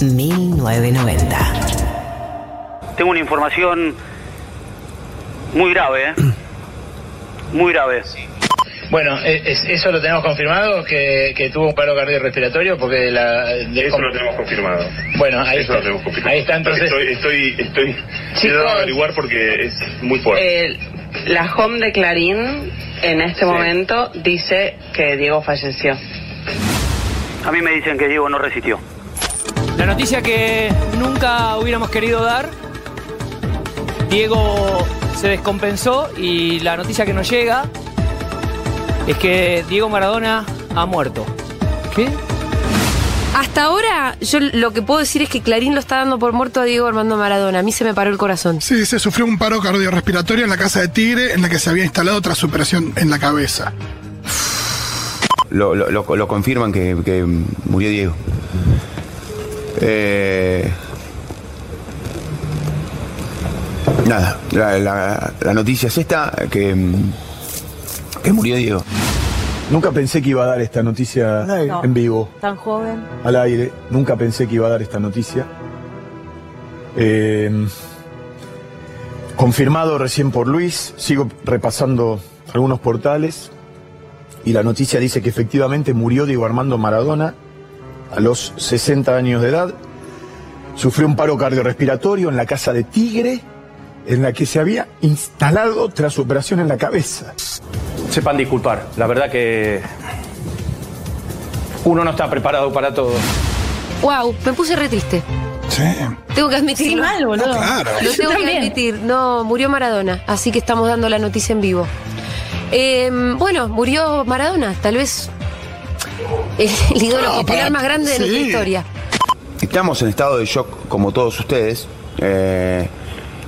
1990. Tengo una información muy grave, ¿eh? Muy grave. Bueno, e, es- eso lo tenemos confirmado, que, que tuvo un paro cardiorrespiratorio, porque la... de- Eso lo tenemos confirmado. Bueno, ahí Eso lo está. tenemos confirmado. Ahí está, entonces... Estoy, estoy, estoy Chicos. quiero averiguar porque es muy fuerte. Eh, la home de Clarín en este momento dice que Diego falleció. A mí me dicen que Diego no resistió. La noticia que nunca hubiéramos querido dar. Diego se descompensó y la noticia que nos llega es que Diego Maradona ha muerto. ¿Qué? Hasta ahora, yo lo que puedo decir es que Clarín lo está dando por muerto a Diego Armando Maradona. A mí se me paró el corazón. Sí, se sufrió un paro cardiorrespiratorio en la casa de Tigre en la que se había instalado tras su operación en la cabeza. Lo, lo- lo- lo confirman que, que murió Diego. Eh, nada, la, la- la noticia es esta, que, que murió Diego. Nunca pensé que iba a dar esta noticia No. en vivo, Tan joven. al aire. Nunca pensé que iba a dar esta noticia. Eh, confirmado recién por Luis. Sigo repasando algunos portales. Y la noticia dice que efectivamente murió Diego Armando Maradona a los 60 años de edad. Sufrió un paro cardiorrespiratorio en la casa de Tigre, en la que se había instalado tras su operación en la cabeza. Sepan disculpar, la verdad que uno no está preparado para todo. Wow, me puse re triste. Sí. Tengo que admitirlo. Sí, mal, boludo. claro. Lo tengo que admitir. No, murió Maradona. Así que estamos dando la noticia en vivo. Eh, bueno, murió Maradona. Tal vez el, el ídolo No, popular para- más grande de nuestra historia. Estamos en estado de shock como todos ustedes. Eh,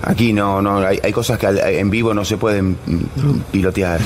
aquí no, no hay, hay cosas que en vivo no se pueden pilotear.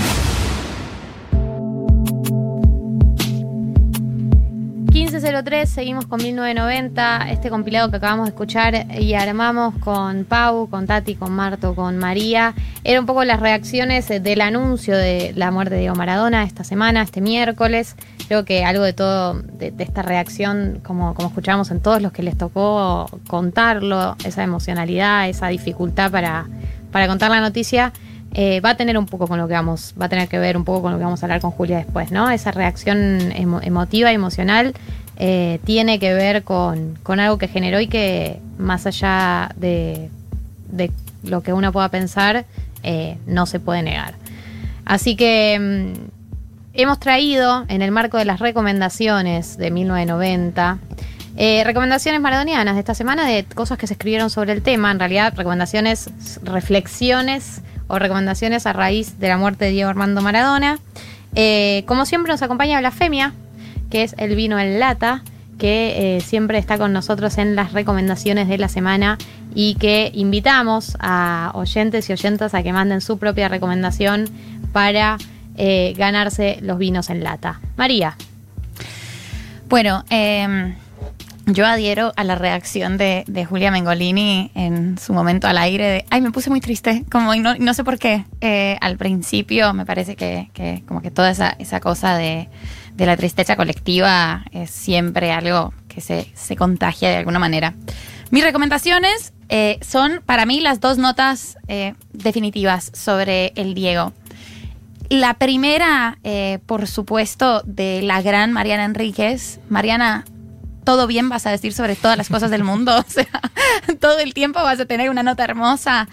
1503, seguimos con 1990, este compilado que acabamos de escuchar y armamos con Pau, con Tati, con Marto, con María. Era un poco las reacciones del anuncio de la muerte de Diego Maradona esta semana, este miércoles. Creo que algo de todo, de, de esta reacción, como, como escuchamos en todos los que les tocó contarlo, esa emocionalidad, esa dificultad para, para contar la noticia, eh, va a tener un poco con lo que vamos, va a tener que ver un poco con lo que vamos a hablar con Julia después, ¿no? Esa reacción emo- emotiva, emocional, eh, tiene que ver con, con algo que generó y que más allá de, de lo que uno pueda pensar, eh, no se puede negar. Así que mm, hemos traído en el marco de las recomendaciones de 1990 eh, recomendaciones maradonianas de esta semana de cosas que se escribieron sobre el tema, en realidad recomendaciones, reflexiones o recomendaciones a raíz de la muerte de Diego Armando Maradona. Eh, como siempre nos acompaña Blasfemia, que es el vino en lata, que eh, siempre está con nosotros en las recomendaciones de la semana y que invitamos a oyentes y oyentas a que manden su propia recomendación para eh, ganarse los vinos en lata. María. Bueno, eh, yo adhiero a la reacción de, Julia Mengolini en su momento al aire de, ay, me puse muy triste, como no, no sé por qué. Eh, al principio me parece que, que como que toda esa, esa cosa de, de la tristeza colectiva es siempre algo que se, se contagia de alguna manera. Mis recomendaciones eh, son para mí las dos notas eh, definitivas sobre el Diego. La primera, eh, por supuesto, de la gran Mariana Enríquez. Mariana, todo bien vas a decir sobre todas las cosas del mundo. O sea, todo el tiempo vas a tener una nota hermosa.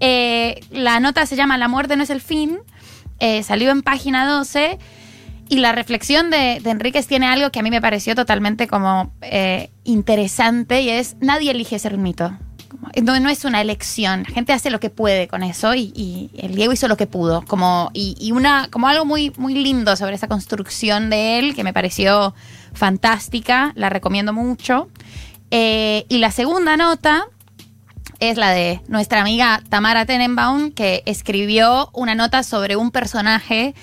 La nota se llama La muerte no es el fin. Salió en página 12. Y la reflexión de, de Enríquez tiene algo que a mí me pareció totalmente como eh, interesante y es nadie elige ser un mito. Como- No, es una elección, la gente hace lo que puede con eso y, el Diego hizo lo que pudo. Como, y, y una, como algo muy, muy lindo sobre esa construcción de él que me pareció fantástica, la recomiendo mucho. Eh, y la segunda nota es la de nuestra amiga Tamara Tenenbaum, que escribió una nota sobre un personaje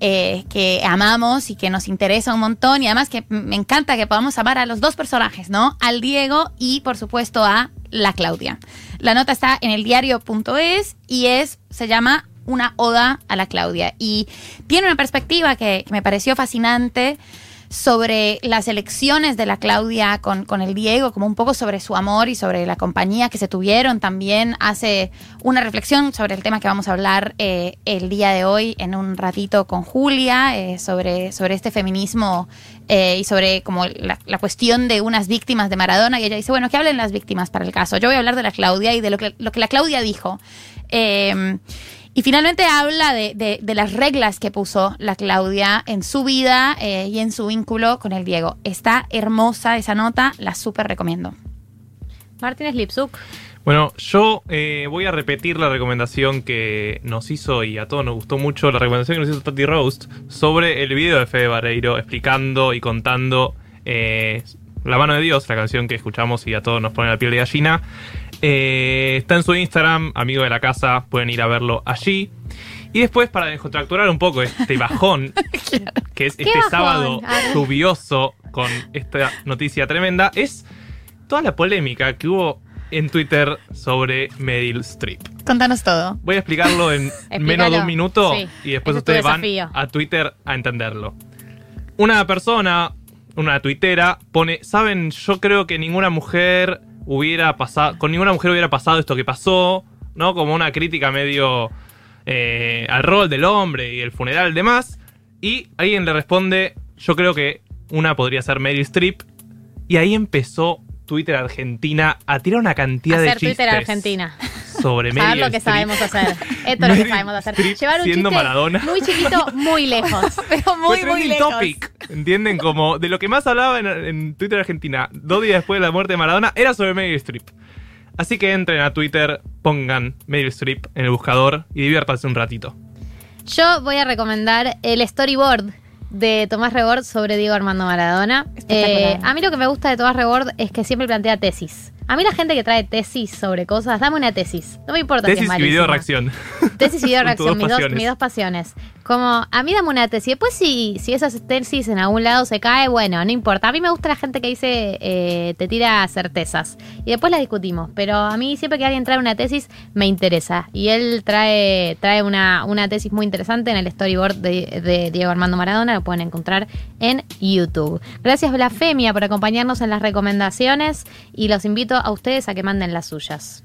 eh, que amamos y que nos interesa un montón. Y además que me encanta que podamos amar a los dos personajes, ¿no? Al Diego y, por supuesto, a la Claudia. La nota está en el diario.es y es, se llama Una oda a la Claudia. Y tiene una perspectiva que, que me pareció fascinante sobre las elecciones de la Claudia con, con el Diego, como un poco sobre su amor y sobre la compañía que se tuvieron. También hace una reflexión sobre el tema que vamos a hablar eh, el día de hoy en un ratito con Julia, eh, sobre, sobre este feminismo eh, y sobre como la, cuestión de unas víctimas de Maradona. Y ella dice, bueno, que hablen las víctimas para el caso. Yo voy a hablar de la Claudia y de lo que, lo que la Claudia dijo. Eh, y finalmente habla de, de- de las reglas que puso la Claudia en su vida eh, y en su vínculo con el Diego. Está hermosa esa nota, la súper recomiendo. Martínez Lipsuk. Bueno, yo eh, voy a repetir la recomendación que nos hizo y a todos nos gustó mucho, la recomendación que nos hizo Tati Roast sobre el video de Fede Barreiro explicando y contando eh, La mano de Dios, la canción que escuchamos y a todos nos pone la piel de gallina. Eh, está en su Instagram, amigo de la casa, pueden ir a verlo allí. Y después, para descontracturar un poco este bajón, que es ¿Qué este bajón? sábado lluvioso con esta noticia tremenda, es toda la polémica que hubo en Twitter sobre Meryl Streep. Contanos todo. Voy a explicarlo en menos de un minuto Sí. y después ustedes van a Twitter a entenderlo. Una persona, una tuitera, pone, saben, yo creo que ninguna mujer hubiera pasado, con ninguna mujer hubiera pasado esto que pasó, ¿no? Como una crítica medio eh, al rol del hombre y el funeral y demás. Y alguien le responde, yo creo que una podría ser Meryl Streep. Y ahí empezó Twitter Argentina a tirar una cantidad de chistes Twitter Argentina. Sobre Saber Meryl lo que sabemos hacer. Esto es lo que sabemos hacer. Llevar un siendo chiste Maradona. muy chiquito, muy lejos. Pero muy, muy lejos. topic, ¿entienden? Como de lo que más hablaba en, en Twitter Argentina dos días después de la muerte de Maradona era sobre Meryl Streep. Así que entren a Twitter, pongan Meryl Streep en el buscador y diviértanse un ratito. Yo voy a recomendar el storyboard de Tomás Rebord sobre Diego Armando Maradona. Eh, a mí lo que me gusta de Tomás Rebord es que siempre plantea tesis. A mí la gente que trae tesis sobre cosas, dame una tesis. No me importa si es Tesis y video reacción. Tesis y video reacción, mis dos, mis dos pasiones. Como, a mí dame una tesis. Después, si, si esa tesis en algún lado se cae, bueno, no importa. A mí me gusta la gente que dice, eh, te tira certezas. Y después las discutimos. Pero a mí, siempre que alguien trae una tesis, me interesa. Y él trae, trae una, una tesis muy interesante en el storyboard de, de Diego Armando Maradona. Lo pueden encontrar en YouTube. Gracias, Blasfemia, por acompañarnos en las recomendaciones. Y los invito a ustedes a que manden las suyas.